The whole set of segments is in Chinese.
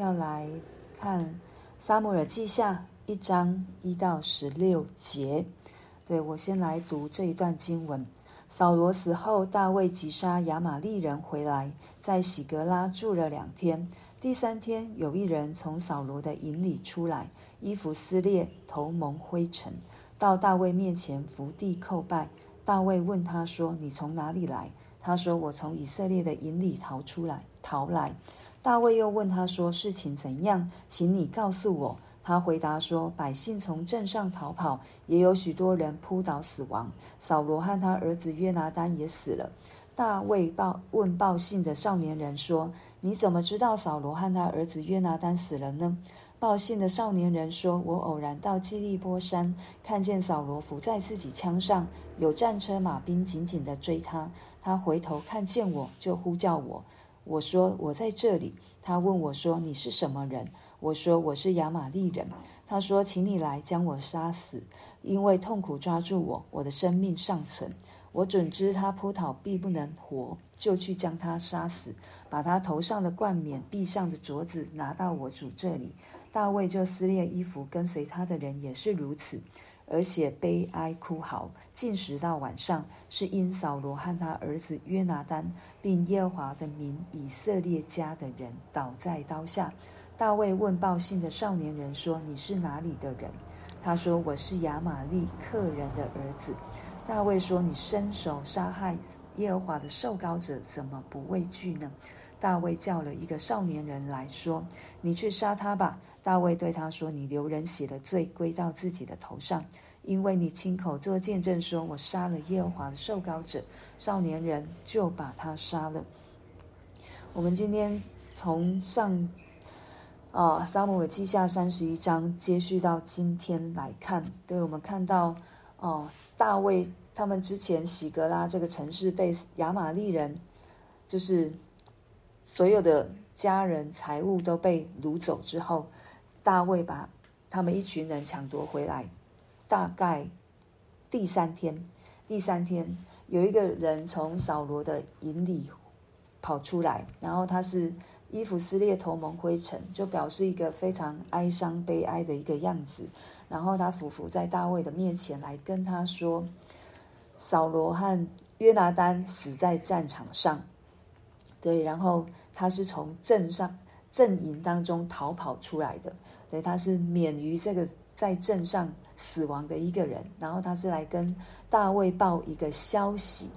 要来看撒母耳记下一章一到十六节。对，我先来读这一段经文。扫罗死后，大卫击杀亚玛力人回来，在喜格拉住了两天。第三天，有一人从扫罗的营里出来，衣服撕裂，头蒙灰尘，到大卫面前伏地叩拜。大卫问他说：“你从哪里来？”他说：“我从以色列的营里逃出来，逃来。”大卫又问他说：“事情怎样？请你告诉我。”他回答说：“百姓从镇上逃跑，也有许多人扑倒死亡。扫罗和他儿子约拿单也死了。”大卫报问报信的少年人说：“你怎么知道扫罗和他儿子约拿单死了呢？”报信的少年人说：“我偶然到基利波山，看见扫罗伏在自己枪上，有战车马兵紧紧地追他。他回头看见我，就呼叫我。我说：我在这里。他问我说：你是什么人？”我说，我是亚玛利人。他说，请你来将我杀死，因为痛苦抓住我，我的生命尚存。我准知他扑倒必不能活，就去将他杀死，把他头上的冠冕、臂上的镯子拿到我主这里。大卫就撕裂衣服，跟随他的人也是如此，而且悲哀哭嚎，禁食到晚上，是因扫罗和他儿子约拿单，并耶和华的民以色列家的人倒在刀下。大卫问报信的少年人说：“你是哪里的人？”他说：“我是亚玛利克人的儿子。”大卫说：“你伸手杀害耶和华的受膏者，怎么不畏惧呢？”大卫叫了一个少年人来说：“你去杀他吧。”大卫对他说：“你流人血的罪归到自己的头上，因为你亲口做见证说，我杀了耶和华的受膏者。”少年人就把他杀了。我们今天从上。啊，撒母耳记下三十一章，接续到今天来看，对我们看到，哦、啊，大卫他们之前喜格拉这个城市被亚玛力人，就是所有的家人财物都被掳走之后，大卫把他们一群人抢夺回来。大概第三天，第三天有一个人从扫罗的营里跑出来，然后他是。衣服撕裂，头蒙灰尘，就表示一个非常哀伤、悲哀的一个样子。然后他俯伏在大卫的面前来跟他说：“扫罗和约拿单死在战场上。”对，然后他是从阵上阵营当中逃跑出来的，对，他是免于这个在阵上死亡的一个人。然后他是来跟大卫报一个消息。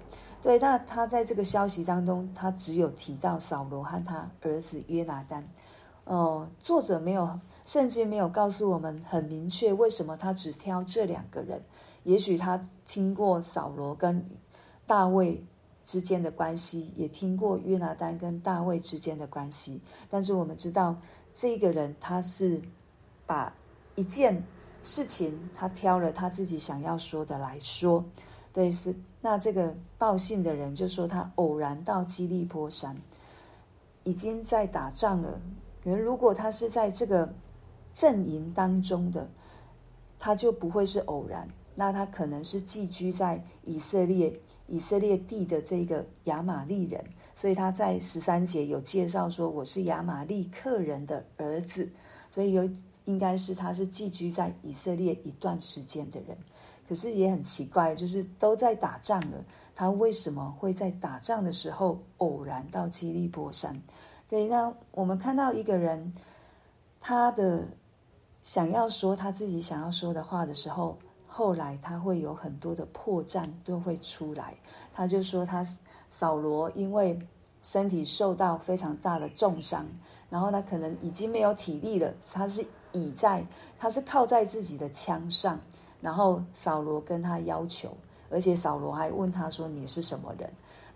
对，那他在这个消息当中，他只有提到扫罗和他儿子约拿单。哦，作者没有，圣经没有告诉我们很明确为什么他只挑这两个人。也许他听过扫罗跟大卫之间的关系，也听过约拿单跟大卫之间的关系。但是我们知道，这个人他是把一件事情，他挑了他自己想要说的来说。对，是那这个报信的人就说他偶然到基利波山，已经在打仗了。可能如果他是在这个阵营当中的，他就不会是偶然。那他可能是寄居在以色列以色列地的这个亚玛利人，所以他在十三节有介绍说，我是亚玛力克人的儿子，所以有应该是他是寄居在以色列一段时间的人。可是也很奇怪，就是都在打仗了，他为什么会在打仗的时候偶然到基利波山？对，那我们看到一个人，他的想要说他自己想要说的话的时候，后来他会有很多的破绽都会出来。他就说他扫罗因为身体受到非常大的重伤，然后他可能已经没有体力了，他是倚在，他是靠在自己的枪上。然后扫罗跟他要求，而且扫罗还问他说：“你是什么人？”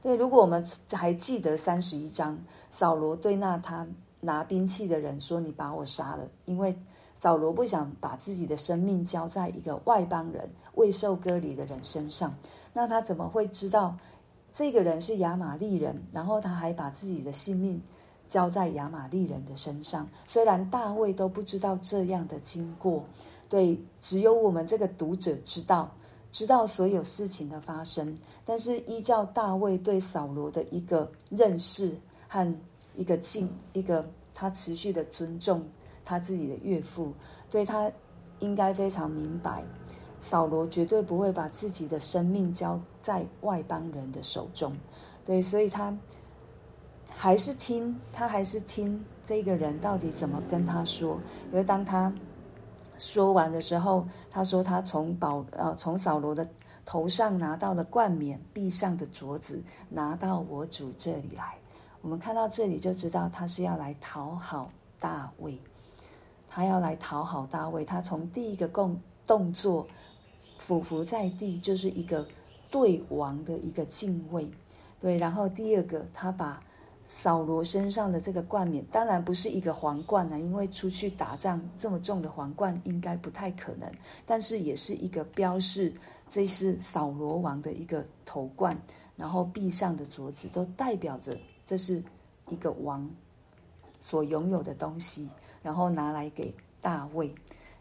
对，如果我们还记得三十一章，扫罗对那他拿兵器的人说：“你把我杀了。”因为扫罗不想把自己的生命交在一个外邦人、未受割礼的人身上。那他怎么会知道这个人是亚玛利人？然后他还把自己的性命交在亚玛利人的身上。虽然大卫都不知道这样的经过。对，只有我们这个读者知道，知道所有事情的发生。但是依照大卫对扫罗的一个认识和一个敬、一个他持续的尊重他自己的岳父，对他应该非常明白，扫罗绝对不会把自己的生命交在外邦人的手中，对，所以他还是听，他还是听这个人到底怎么跟他说。而当他说完的时候，他说他从保呃从扫罗的头上拿到了冠冕，臂上的镯子拿到我主这里来。我们看到这里就知道他是要来讨好大卫，他要来讨好大卫。他从第一个动动作俯伏在地，就是一个对王的一个敬畏。对，然后第二个，他把扫罗身上的这个冠冕，当然不是一个皇冠呢，因为出去打仗这么重的皇冠应该不太可能，但是也是一个标示，这是扫罗王的一个头冠，然后臂上的镯子都代表着。这是一个王所拥有的东西，然后拿来给大卫。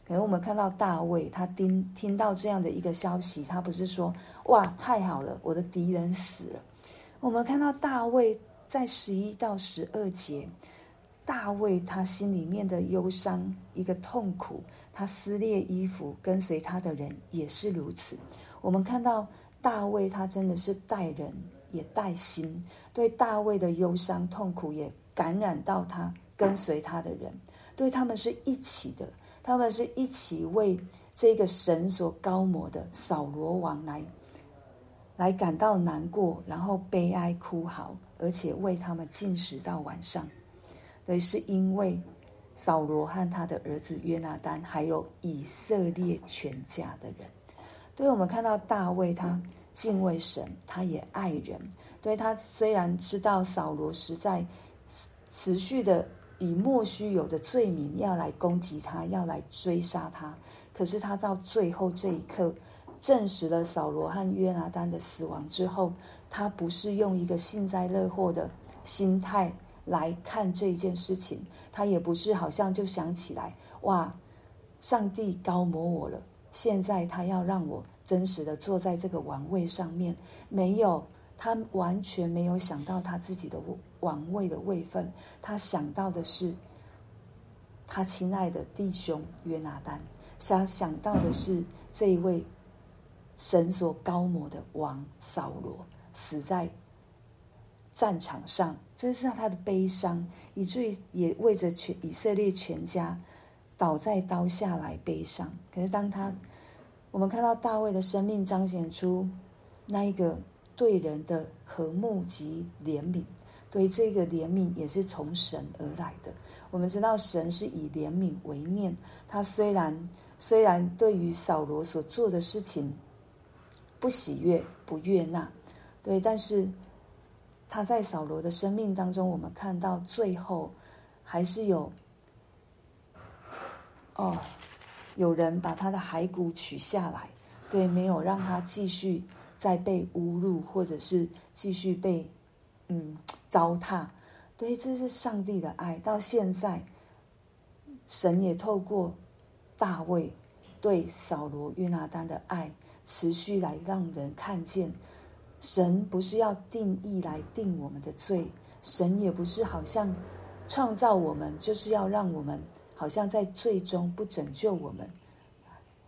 可能我们看到大卫，他听听到这样的一个消息，他不是说“哇，太好了，我的敌人死了”。我们看到大卫在十一到十二节，大卫他心里面的忧伤，一个痛苦，他撕裂衣服，跟随他的人也是如此。我们看到大卫，他真的是带人。也带心，对大卫的忧伤痛苦也感染到他跟随他的人，对他们是一起的，他们是一起为这个神所膏抹的扫罗王来来感到难过，然后悲哀哭嚎，而且为他们进食到晚上。对，是因为扫罗和他的儿子约拿单，还有以色列全家的人。对，我们看到大卫他。敬畏神，他也爱人。对，他虽然知道扫罗实在持续的以莫须有的罪名要来攻击他，要来追杀他，可是他到最后这一刻证实了扫罗和约拿单的死亡之后，他不是用一个幸灾乐祸的心态来看这件事情，他也不是好像就想起来，哇，上帝膏抹我了，现在他要让我。真实的坐在这个王位上面，没有，他完全没有想到他自己的王位的位分，他想到的是他亲爱的弟兄约拿单，他想到的是这一位神所高摩的王扫罗死在战场上，这是他的悲伤，以至于也为着全以色列全家倒在刀下来悲伤。可是当他我们看到大卫的生命彰显出那一个对人的和睦及怜悯，对这个怜悯也是从神而来的。我们知道神是以怜悯为念，他虽然虽然对于扫罗所做的事情不喜悦不悦纳，对，但是他在扫罗的生命当中，我们看到最后还是有哦。有人把他的骸骨取下来，对，没有让他继续再被侮辱，或者是继续被嗯糟蹋。对，这是上帝的爱。到现在，神也透过大卫对扫罗、约拿单的爱，持续来让人看见，神不是要定义来定我们的罪，神也不是好像创造我们，就是要让我们。好像在最终不拯救我们，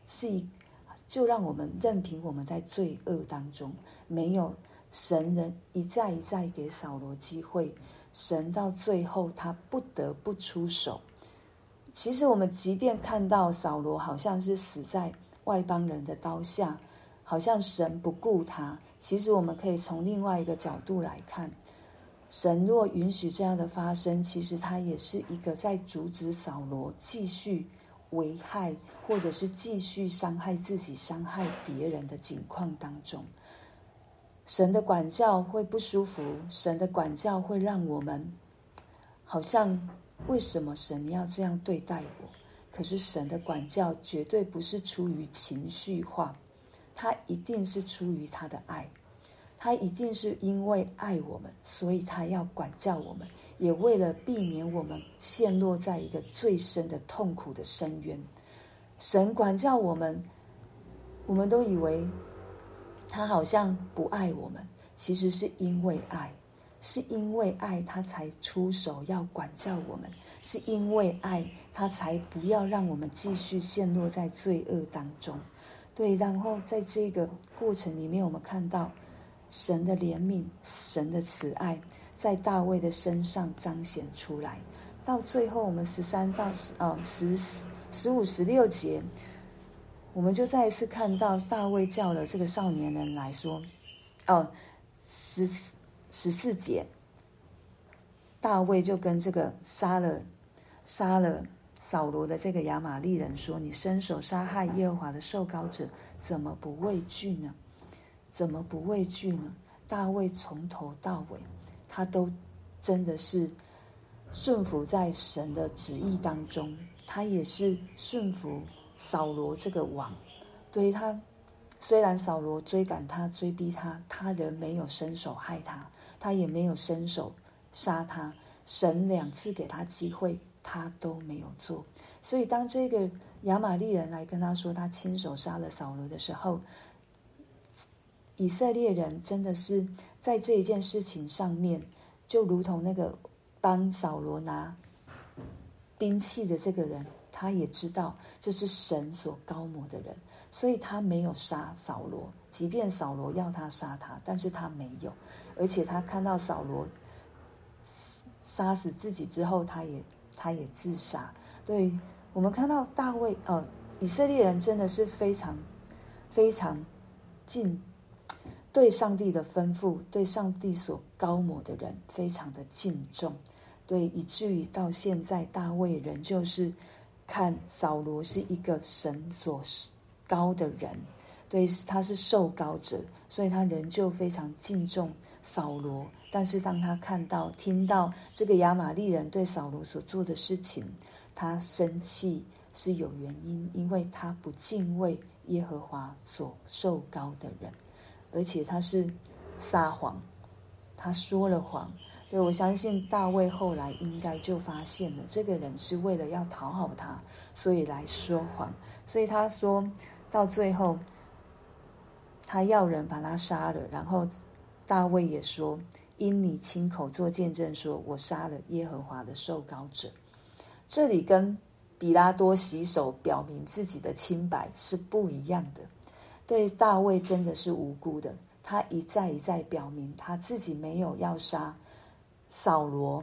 是一就让我们任凭我们在罪恶当中，没有神人一再一再给扫罗机会，神到最后他不得不出手。其实我们即便看到扫罗好像是死在外邦人的刀下，好像神不顾他，其实我们可以从另外一个角度来看。神若允许这样的发生，其实他也是一个在阻止扫罗继续危害，或者是继续伤害自己、伤害别人的境况当中。神的管教会不舒服，神的管教会让我们好像为什么神要这样对待我？可是神的管教绝对不是出于情绪化，他一定是出于他的爱。他一定是因为爱我们，所以他要管教我们，也为了避免我们陷落在一个最深的痛苦的深渊。神管教我们，我们都以为他好像不爱我们，其实是因为爱。是因为爱他才出手要管教我们，是因为爱他才不要让我们继续陷落在罪恶当中。对，然后在这个过程里面，我们看到神的怜悯、神的慈爱在大卫的身上彰显出来。到最后，我们十三到十啊十十五十六节，我们就再一次看到大卫叫了这个少年人来说，哦，十十四节，大卫就跟这个杀了杀了。扫罗的这个亚玛力人说：“你伸手杀害耶和华的受膏者，怎么不畏惧呢？怎么不畏惧呢？”大卫从头到尾，他都真的是顺服在神的旨意当中。他也是顺服扫罗这个王。对他，虽然扫罗追赶他、追逼他，他仍没有伸手害他，他也没有伸手杀他。神两次给他机会。他都没有做，所以当这个亚玛力人来跟他说他亲手杀了扫罗的时候，以色列人真的是在这一件事情上面，就如同那个帮扫罗拿兵器的这个人，他也知道这是神所高抹的人，所以他没有杀扫罗，即便扫罗要他杀他，但是他没有，而且他看到扫罗杀死自己之后，他也。他也自杀。对，我们看到大卫，呃，以色列人真的是非常非常敬，对上帝的吩咐，对上帝所高抹的人，非常的敬重。对，以至于到现在，大卫仍旧是看扫罗是一个神所高的人，对，他是受膏者，所以他仍旧非常敬重扫罗。但是当他看到、听到这个亚玛力人对扫罗所做的事情，他生气是有原因，因为他不敬畏耶和华所受膏的人，而且他是撒谎，他说了谎。所以我相信大卫后来应该就发现了，这个人是为了要讨好他，所以来说谎。所以他说到最后，他要人把他杀了，然后大卫也说。因你亲口做见证，说我杀了耶和华的受膏者，这里跟比拉多洗手表明自己的清白是不一样的。对大卫真的是无辜的，他一再一再表明他自己没有要杀扫罗，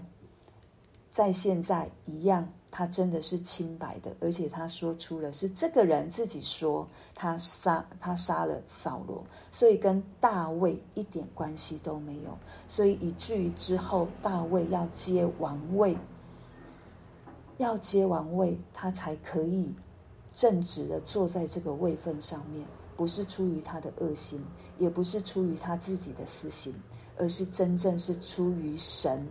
在现在一样。他真的是清白的，而且他说出了是这个人自己说他杀他杀了扫罗，所以跟大卫一点关系都没有，所以以至于之后大卫要接王位，要接王位，他才可以正直的坐在这个位份上面，不是出于他的恶心，也不是出于他自己的私心，而是真正是出于神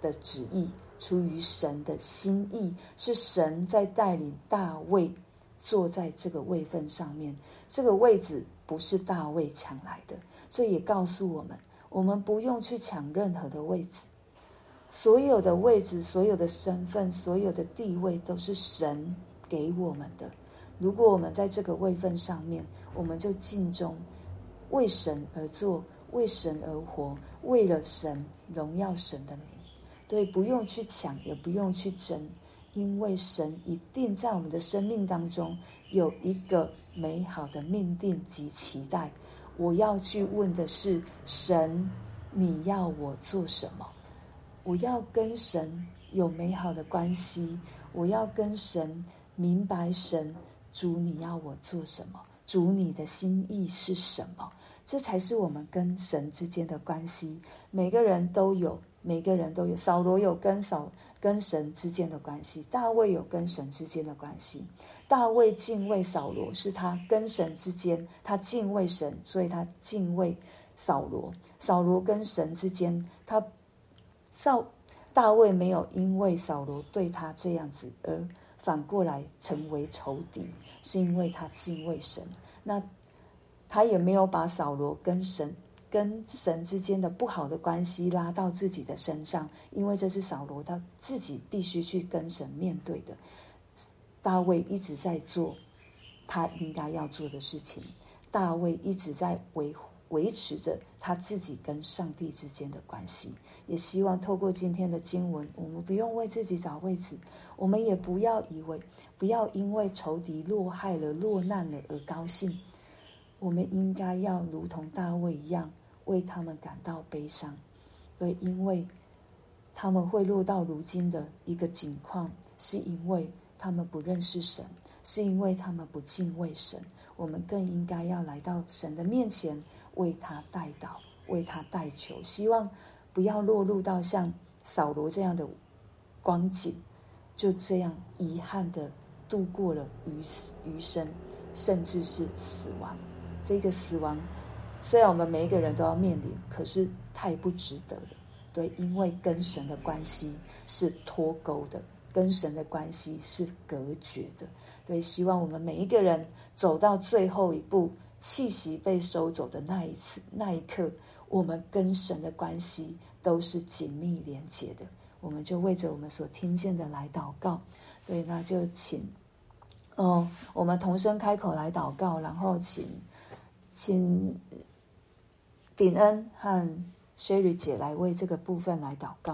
的旨意。出于神的心意，是神在带领大卫坐在这个位份上面。这个位置不是大卫抢来的，这也告诉我们，我们不用去抢任何的位置。所有的位置、所有的身份、所有的地位，都是神给我们的。如果我们在这个位份上面，我们就尽忠，为神而做，为神而活，为了神荣耀神的名。对不用去抢，也不用去争，因为神一定在我们的生命当中有一个美好的命定及期待。我要去问的是：神，你要我做什么？我要跟神有美好的关系，我要跟神明白神，主你要我做什么？主你的心意是什么？这才是我们跟神之间的关系。每个人都有。每个人都有，扫罗有跟扫跟神之间的关系，大卫有跟神之间的关系。大卫敬畏扫罗，是他跟神之间，他敬畏神，所以他敬畏扫罗。扫罗跟神之间，他扫大卫没有因为扫罗对他这样子而反过来成为仇敌，是因为他敬畏神。那他也没有把扫罗跟神。跟神之间的不好的关系拉到自己的身上，因为这是扫罗他自己必须去跟神面对的。大卫一直在做他应该要做的事情，大卫一直在维维持着他自己跟上帝之间的关系。也希望透过今天的经文，我们不用为自己找位置，我们也不要以为，不要因为仇敌落害了、落难了而高兴。我们应该要如同大卫一样，为他们感到悲伤。对，因为他们会落到如今的一个境况，是因为他们不认识神，是因为他们不敬畏神。我们更应该要来到神的面前，为他代祷，为他代求，希望不要落入到像扫罗这样的光景，就这样遗憾的度过了余余生，甚至是死亡。这个死亡，虽然我们每一个人都要面临，可是太不值得了。对，因为跟神的关系是脱钩的，跟神的关系是隔绝的。对，希望我们每一个人走到最后一步，气息被收走的那一次、那一刻，我们跟神的关系都是紧密连接的。我们就为着我们所听见的来祷告。对，那就请，哦，我们同声开口来祷告，然后请。请鼎恩和 Sherry 姐来为这个部分来祷告。